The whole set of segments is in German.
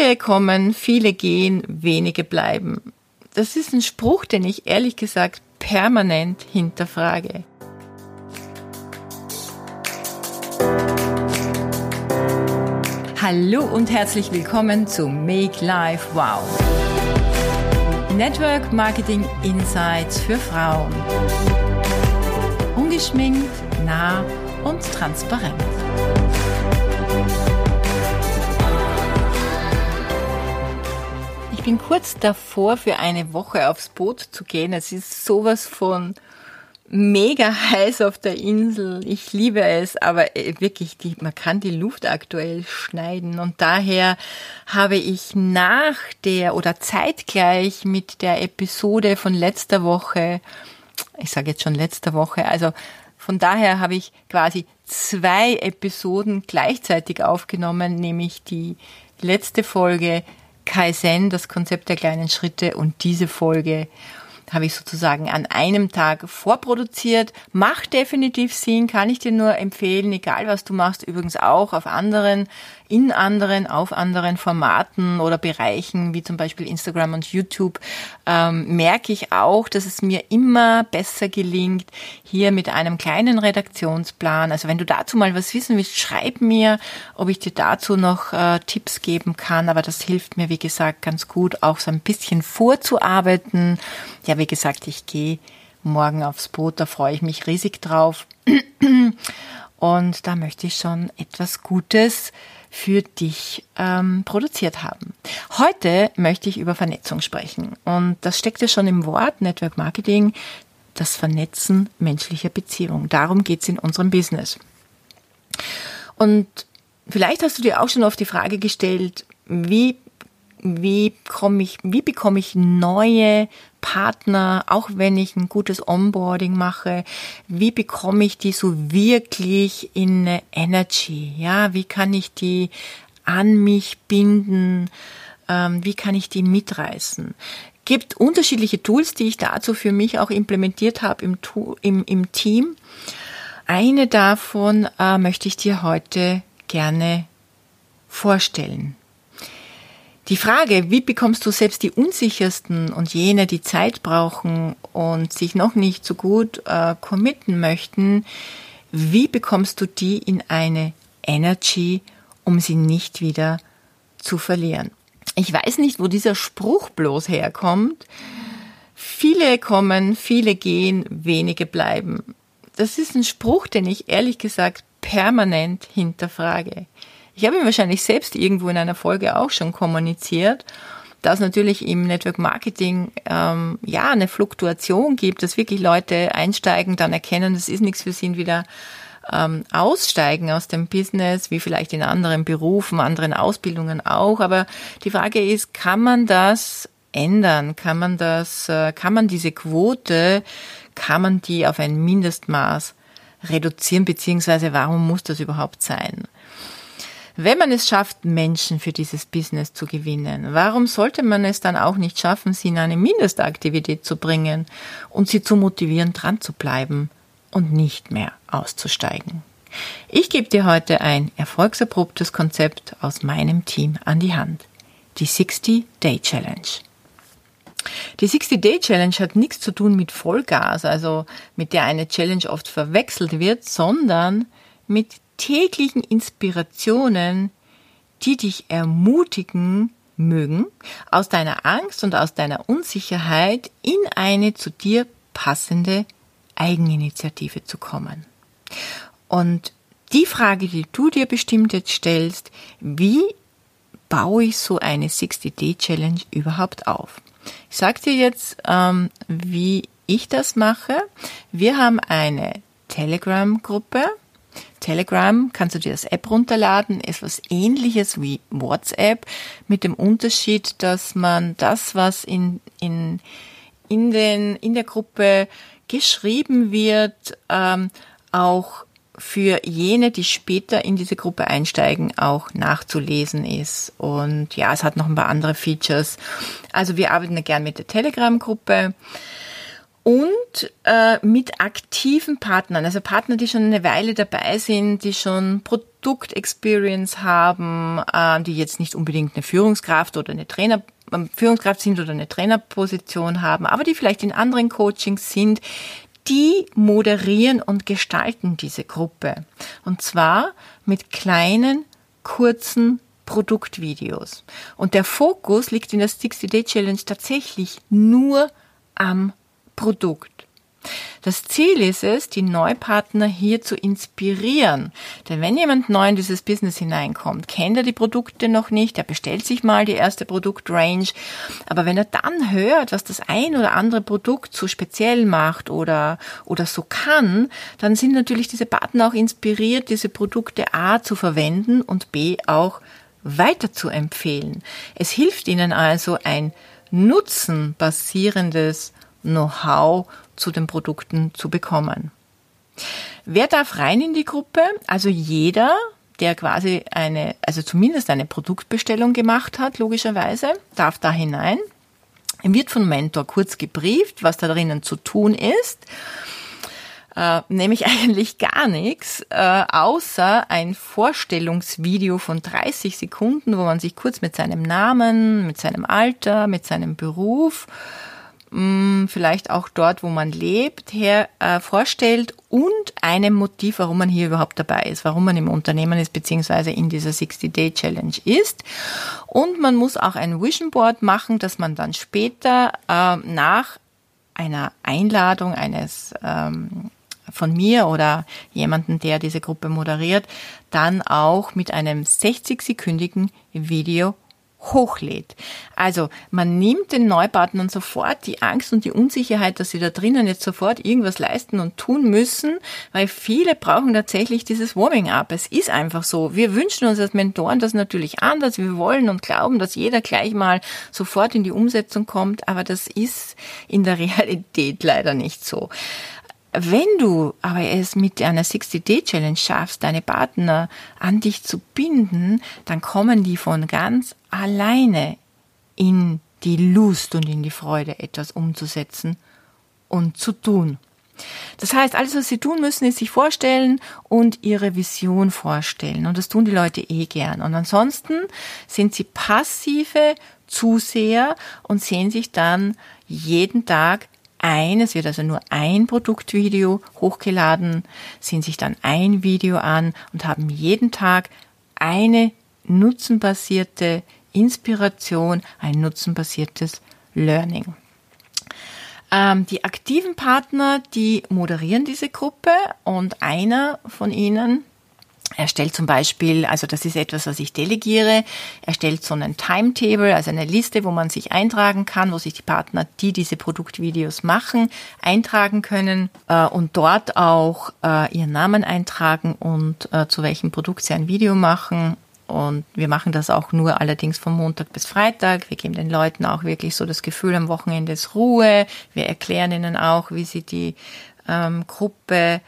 Viele kommen, viele gehen, wenige bleiben. Das ist ein Spruch, den ich ehrlich gesagt permanent hinterfrage. Hallo und herzlich willkommen zu Make Life Wow. Network Marketing Insights für Frauen. Ungeschminkt, nah und transparent. Bin kurz davor, für eine Woche aufs Boot zu gehen. Es ist sowas von mega heiß auf der Insel. Ich liebe es, aber äh, wirklich, die, man kann die Luft aktuell schneiden. Und daher habe ich nach der oder zeitgleich mit der Episode von letzter Woche, ich sage jetzt schon letzter Woche, also von daher habe ich quasi zwei Episoden gleichzeitig aufgenommen, nämlich die letzte Folge Kaizen, das Konzept der kleinen Schritte und diese Folge habe ich sozusagen an einem Tag vorproduziert. Macht definitiv Sinn, kann ich dir nur empfehlen, egal was du machst, übrigens auch auf anderen, in anderen, auf anderen Formaten oder Bereichen, wie zum Beispiel Instagram und YouTube, ähm, merke ich auch, dass es mir immer besser gelingt, hier mit einem kleinen Redaktionsplan. Also wenn du dazu mal was wissen willst, schreib mir, ob ich dir dazu noch äh, Tipps geben kann. Aber das hilft mir, wie gesagt, ganz gut, auch so ein bisschen vorzuarbeiten. Ja, wie gesagt, ich gehe morgen aufs Boot, da freue ich mich riesig drauf. Und da möchte ich schon etwas Gutes für dich ähm, produziert haben. Heute möchte ich über Vernetzung sprechen. Und das steckt ja schon im Wort Network Marketing, das Vernetzen menschlicher Beziehungen. Darum geht's in unserem Business. Und vielleicht hast du dir auch schon oft die Frage gestellt, wie wie komme ich, wie bekomme ich neue Partner, auch wenn ich ein gutes Onboarding mache, wie bekomme ich die so wirklich in eine Energy, ja, wie kann ich die an mich binden, ähm, wie kann ich die mitreißen? Gibt unterschiedliche Tools, die ich dazu für mich auch implementiert habe im, im, im Team. Eine davon äh, möchte ich dir heute gerne vorstellen. Die Frage, wie bekommst du selbst die unsichersten und jene, die Zeit brauchen und sich noch nicht so gut äh, committen möchten, wie bekommst du die in eine Energy, um sie nicht wieder zu verlieren? Ich weiß nicht, wo dieser Spruch bloß herkommt. Viele kommen, viele gehen, wenige bleiben. Das ist ein Spruch, den ich ehrlich gesagt permanent hinterfrage. Ich habe ihn wahrscheinlich selbst irgendwo in einer Folge auch schon kommuniziert, dass natürlich im Network Marketing ähm, ja eine Fluktuation gibt, dass wirklich Leute einsteigen, dann erkennen, das ist nichts für sie wieder ähm, aussteigen aus dem Business, wie vielleicht in anderen Berufen, anderen Ausbildungen auch. Aber die Frage ist, kann man das ändern? Kann man das, äh, kann man diese Quote, kann man die auf ein Mindestmaß reduzieren, beziehungsweise warum muss das überhaupt sein? Wenn man es schafft, Menschen für dieses Business zu gewinnen, warum sollte man es dann auch nicht schaffen, sie in eine Mindestaktivität zu bringen und sie zu motivieren, dran zu bleiben und nicht mehr auszusteigen? Ich gebe dir heute ein erfolgserprobtes Konzept aus meinem Team an die Hand. Die 60-Day Challenge. Die 60-Day Challenge hat nichts zu tun mit Vollgas, also mit der eine Challenge oft verwechselt wird, sondern mit täglichen Inspirationen, die dich ermutigen mögen, aus deiner Angst und aus deiner Unsicherheit in eine zu dir passende Eigeninitiative zu kommen. Und die Frage, die du dir bestimmt jetzt stellst, wie baue ich so eine 60-Day-Challenge überhaupt auf? Ich sage dir jetzt, ähm, wie ich das mache. Wir haben eine Telegram-Gruppe, Telegram kannst du dir das App runterladen, ist was ähnliches wie WhatsApp, mit dem Unterschied, dass man das, was in, in, in, den, in der Gruppe geschrieben wird, ähm, auch für jene, die später in diese Gruppe einsteigen, auch nachzulesen ist. Und ja, es hat noch ein paar andere Features. Also wir arbeiten gern mit der Telegram-Gruppe und äh, mit aktiven Partnern, also Partner, die schon eine Weile dabei sind, die schon Pro Produktexperience haben, äh, die jetzt nicht unbedingt eine Führungskraft oder eine Trainer ähm, Führungskraft sind oder eine Trainerposition haben, aber die vielleicht in anderen Coachings sind, die moderieren und gestalten diese Gruppe. Und zwar mit kleinen, kurzen Produktvideos. Und der Fokus liegt in der 60-Day Challenge tatsächlich nur am Produkt. Das Ziel ist es, die Neupartner hier zu inspirieren. Denn wenn jemand neu in dieses Business hineinkommt, kennt er die Produkte noch nicht, er bestellt sich mal die erste Produktrange. Aber wenn er dann hört, was das ein oder andere Produkt so speziell macht oder, oder so kann, dann sind natürlich diese Partner auch inspiriert, diese Produkte A zu verwenden und B auch weiter zu empfehlen. Es hilft ihnen also ein nutzenbasierendes Know-how zu den Produkten zu bekommen. Wer darf rein in die Gruppe? Also jeder, der quasi eine, also zumindest eine Produktbestellung gemacht hat, logischerweise, darf da hinein. Er wird vom Mentor kurz gebrieft, was da drinnen zu tun ist. Äh, nämlich eigentlich gar nichts, äh, außer ein Vorstellungsvideo von 30 Sekunden, wo man sich kurz mit seinem Namen, mit seinem Alter, mit seinem Beruf Mm, vielleicht auch dort, wo man lebt, her äh, vorstellt und einem Motiv, warum man hier überhaupt dabei ist, warum man im Unternehmen ist, beziehungsweise in dieser 60-Day-Challenge ist. Und man muss auch ein Vision Board machen, dass man dann später äh, nach einer Einladung eines ähm, von mir oder jemanden, der diese Gruppe moderiert, dann auch mit einem 60-sekündigen Video hochlädt. Also man nimmt den Neupartnern sofort die Angst und die Unsicherheit, dass sie da drinnen jetzt sofort irgendwas leisten und tun müssen, weil viele brauchen tatsächlich dieses Warming-up. Es ist einfach so. Wir wünschen uns als Mentoren das natürlich anders. Wir wollen und glauben, dass jeder gleich mal sofort in die Umsetzung kommt, aber das ist in der Realität leider nicht so. Wenn du aber es mit einer 60-Day-Challenge schaffst, deine Partner an dich zu binden, dann kommen die von ganz alleine in die Lust und in die Freude, etwas umzusetzen und zu tun. Das heißt, alles, was sie tun müssen, ist sich vorstellen und ihre Vision vorstellen. Und das tun die Leute eh gern. Und ansonsten sind sie passive Zuseher und sehen sich dann jeden Tag ein, es wird also nur ein Produktvideo hochgeladen, sehen sich dann ein Video an und haben jeden Tag eine nutzenbasierte Inspiration, ein nutzenbasiertes Learning. Ähm, die aktiven Partner, die moderieren diese Gruppe und einer von ihnen, er stellt zum Beispiel, also das ist etwas, was ich delegiere, er stellt so einen Timetable, also eine Liste, wo man sich eintragen kann, wo sich die Partner, die diese Produktvideos machen, eintragen können äh, und dort auch äh, ihren Namen eintragen und äh, zu welchem Produkt sie ein Video machen. Und wir machen das auch nur allerdings von Montag bis Freitag. Wir geben den Leuten auch wirklich so das Gefühl, am Wochenende ist Ruhe. Wir erklären ihnen auch, wie sie die ähm, Gruppe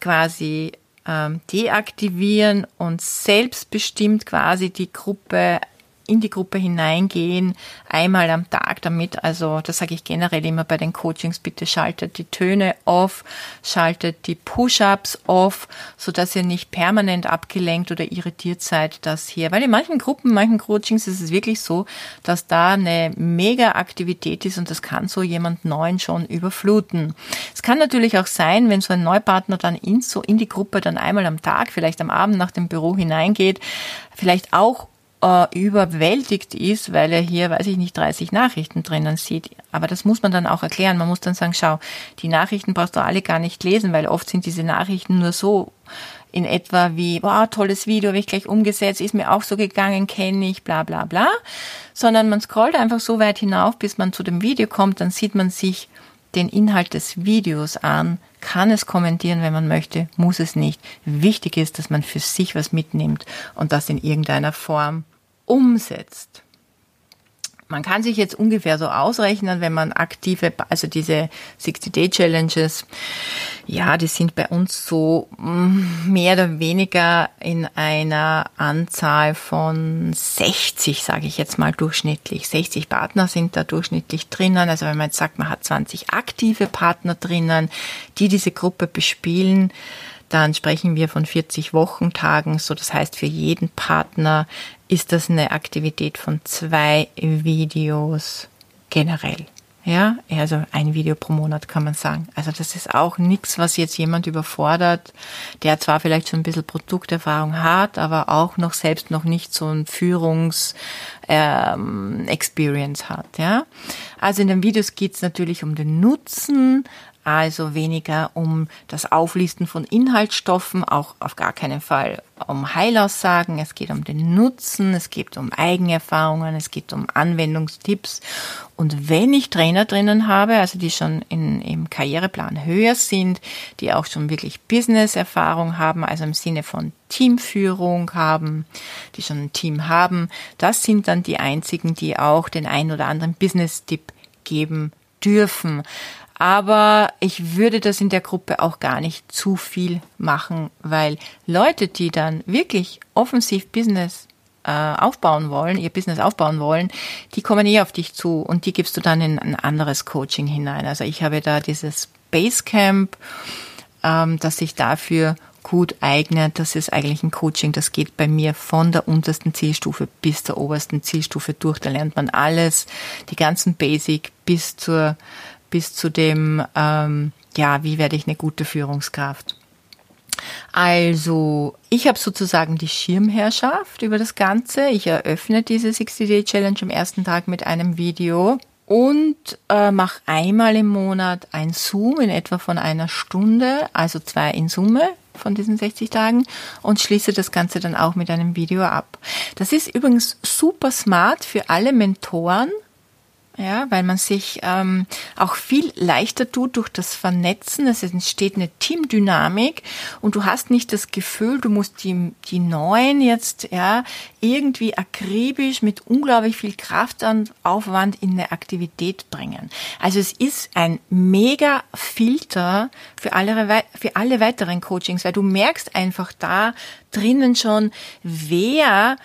quasi ähm, deaktivieren und selbstbestimmt quasi die Gruppe in die Gruppe hineingehen, einmal am Tag damit. Also das sage ich generell immer bei den Coachings, bitte schaltet die Töne off, schaltet die Push-ups off, so dass ihr nicht permanent abgelenkt oder irritiert seid, dass hier, weil in manchen Gruppen, manchen Coachings ist es wirklich so, dass da eine mega Aktivität ist und das kann so jemand Neuen schon überfluten. Es kann natürlich auch sein, wenn so ein Neupartner dann in, so in die Gruppe dann einmal am Tag, vielleicht am Abend nach dem Büro hineingeht, vielleicht auch äh, überwältigt ist, weil er hier, weiß ich nicht, 30 Nachrichten drinnen sieht. Aber das muss man dann auch erklären. Man muss dann sagen, schau, die Nachrichten brauchst du alle gar nicht lesen, weil oft sind diese Nachrichten nur so in etwa wie, wow, tolles Video, habe ich gleich umgesetzt, ist mir auch so gegangen, kenne ich, bla bla bla. Sondern man scrollt einfach so weit hinauf, bis man zu dem Video kommt, dann sieht man sich den Inhalt des Videos an, kann es kommentieren, wenn man möchte, muss es nicht. Wichtig ist, dass man für sich was mitnimmt und das in irgendeiner Form umsetzt. Man kann sich jetzt ungefähr so ausrechnen, wenn man aktive, also diese 60-Day-Challenges, ja, die sind bei uns so mm, mehr oder weniger in einer Anzahl von 60, sage ich jetzt mal durchschnittlich. 60 Partner sind da durchschnittlich drinnen. Also wenn man jetzt sagt, man hat 20 aktive Partner drinnen, die diese Gruppe bespielen, dann sprechen wir von 40 Wochentagen. So, das heißt, für jeden Partner ist das eine Aktivität von zwei Videos generell. Ja, also ein Video pro Monat kann man sagen. Also das ist auch nichts, was jetzt jemand überfordert, der zwar vielleicht schon ein bisschen Produkterfahrung hat, aber auch noch selbst noch nicht so ein Führungs-Experience ähm, hat. Ja, also in den Videos geht es natürlich um den Nutzen, also weniger um das Auflisten von Inhaltsstoffen, auch auf gar keinen Fall um Heilaussagen. Es geht um den Nutzen, es geht um Eigenerfahrungen, es geht um Anwendungstipps. Und wenn ich Trainer drinnen habe, also die schon in, im Karriereplan höher sind, die auch schon wirklich Business-Erfahrung haben, also im Sinne von Teamführung haben, die schon ein Team haben, das sind dann die einzigen, die auch den ein oder anderen Business-Tipp geben dürfen. Aber ich würde das in der Gruppe auch gar nicht zu viel machen, weil Leute, die dann wirklich offensiv Business äh, aufbauen wollen, ihr Business aufbauen wollen, die kommen eh auf dich zu und die gibst du dann in ein anderes Coaching hinein. Also ich habe da dieses Basecamp, ähm, das sich dafür gut eignet. Das ist eigentlich ein Coaching, das geht bei mir von der untersten Zielstufe bis zur obersten Zielstufe durch. Da lernt man alles, die ganzen Basic bis zur bis zu dem, ähm, ja, wie werde ich eine gute Führungskraft. Also, ich habe sozusagen die Schirmherrschaft über das Ganze. Ich eröffne diese 60-Day-Challenge am ersten Tag mit einem Video und äh, mache einmal im Monat ein Zoom in etwa von einer Stunde, also zwei in Summe von diesen 60 Tagen und schließe das Ganze dann auch mit einem Video ab. Das ist übrigens super smart für alle Mentoren, ja, weil man sich ähm, auch viel leichter tut durch das Vernetzen. Es entsteht eine Teamdynamik und du hast nicht das Gefühl, du musst die, die Neuen jetzt ja irgendwie akribisch mit unglaublich viel Kraftaufwand in eine Aktivität bringen. Also es ist ein mega Filter für alle, für alle weiteren Coachings, weil du merkst einfach da drinnen schon, wer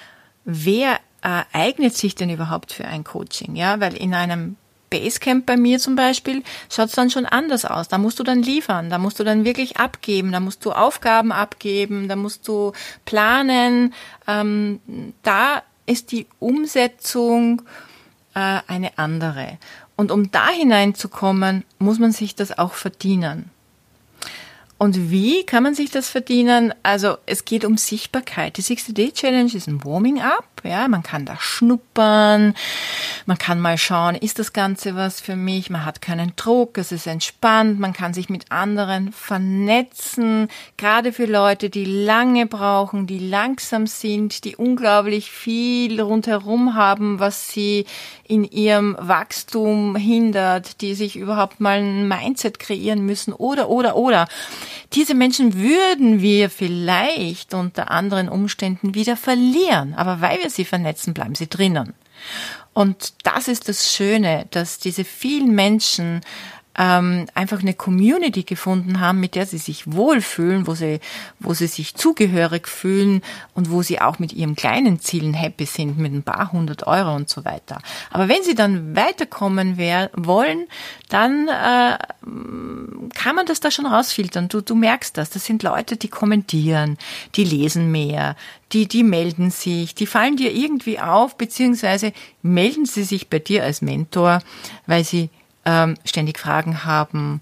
wer äh, eignet sich denn überhaupt für ein Coaching? Ja, weil in einem Basecamp bei mir zum Beispiel schaut es dann schon anders aus. Da musst du dann liefern, da musst du dann wirklich abgeben, da musst du Aufgaben abgeben, da musst du planen. Ähm, da ist die Umsetzung äh, eine andere. Und um da hineinzukommen, muss man sich das auch verdienen. Und wie kann man sich das verdienen? Also es geht um Sichtbarkeit. Die 60-Day-Challenge ist ein Warming-up. Ja, man kann da schnuppern, man kann mal schauen, ist das Ganze was für mich? Man hat keinen Druck, es ist entspannt, man kann sich mit anderen vernetzen, gerade für Leute, die lange brauchen, die langsam sind, die unglaublich viel rundherum haben, was sie in ihrem Wachstum hindert, die sich überhaupt mal ein Mindset kreieren müssen oder, oder, oder. Diese Menschen würden wir vielleicht unter anderen Umständen wieder verlieren, aber weil wir sie vernetzen, bleiben sie drinnen. Und das ist das Schöne, dass diese vielen Menschen ähm, einfach eine Community gefunden haben, mit der sie sich wohlfühlen, wo sie, wo sie sich zugehörig fühlen und wo sie auch mit ihren kleinen Zielen happy sind, mit ein paar hundert Euro und so weiter. Aber wenn sie dann weiterkommen wer wollen, dann äh, kann man das da schon rausfiltern. Du, du merkst das. Das sind Leute, die kommentieren, die lesen mehr, die, die melden sich, die fallen dir irgendwie auf, beziehungsweise melden sie sich bei dir als Mentor, weil sie ähm, ständig Fragen haben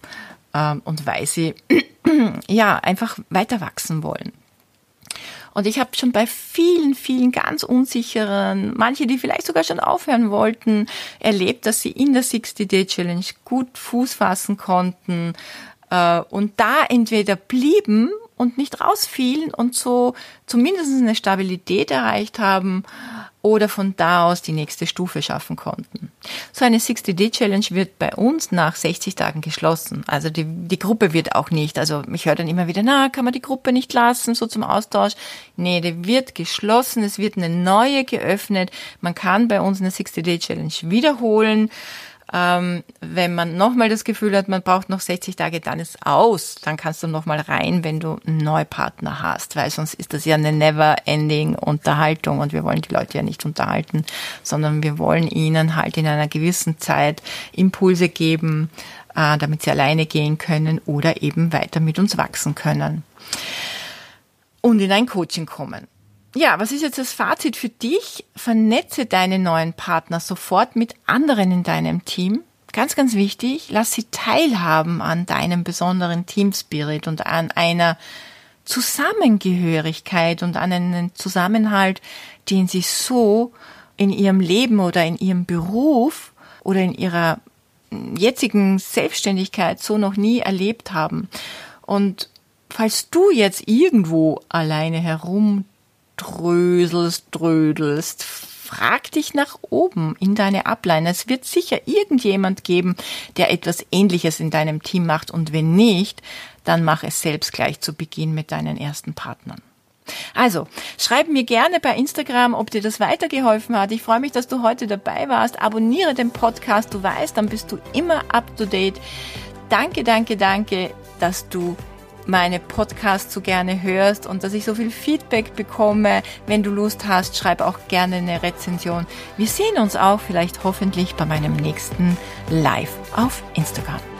ähm, und weil sie ja einfach weiter wachsen wollen. Und ich habe schon bei vielen, vielen ganz unsicheren, manche, die vielleicht sogar schon aufhören wollten, erlebt, dass sie in der 60-Day-Challenge gut Fuß fassen konnten äh, und da entweder blieben und nicht rausfielen und so zumindest eine Stabilität erreicht haben oder von da aus die nächste Stufe schaffen konnten. So eine 60-Day-Challenge wird bei uns nach 60 Tagen geschlossen. Also die, die Gruppe wird auch nicht, also ich höre dann immer wieder, na, kann man die Gruppe nicht lassen, so zum Austausch. Nee, die wird geschlossen, es wird eine neue geöffnet. Man kann bei uns eine 60-Day-Challenge wiederholen Ähm, wenn man nochmal das Gefühl hat, man braucht noch 60 Tage, dann ist aus. Dann kannst du nochmal rein, wenn du einen Neupartner hast, weil sonst ist das ja eine never-ending Unterhaltung und wir wollen die Leute ja nicht unterhalten, sondern wir wollen ihnen halt in einer gewissen Zeit Impulse geben, äh, damit sie alleine gehen können oder eben weiter mit uns wachsen können und in ein Coaching kommen. Ja, was ist jetzt das Fazit für dich? Vernetze deine neuen Partner sofort mit anderen in deinem Team. Ganz, ganz wichtig, lass sie teilhaben an deinem besonderen Teamspirit und an einer Zusammengehörigkeit und an einen Zusammenhalt, den sie so in ihrem Leben oder in ihrem Beruf oder in ihrer jetzigen Selbstständigkeit so noch nie erlebt haben. Und falls du jetzt irgendwo alleine herumdröselst, drödelst, frag dich nach oben in deine Ableine. Es wird sicher irgendjemand geben, der etwas Ähnliches in deinem Team macht und wenn nicht, dann mach es selbst gleich zu Beginn mit deinen ersten Partnern. Also, schreib mir gerne bei Instagram, ob dir das weitergeholfen hat. Ich freue mich, dass du heute dabei warst. Abonniere den Podcast, du weißt, dann bist du immer up to date. Danke, danke, danke, dass du meine Podcasts so gerne hörst und dass ich so viel Feedback bekomme. Wenn du Lust hast, schreib auch gerne eine Rezension. Wir sehen uns auch vielleicht hoffentlich bei meinem nächsten Live auf Instagram.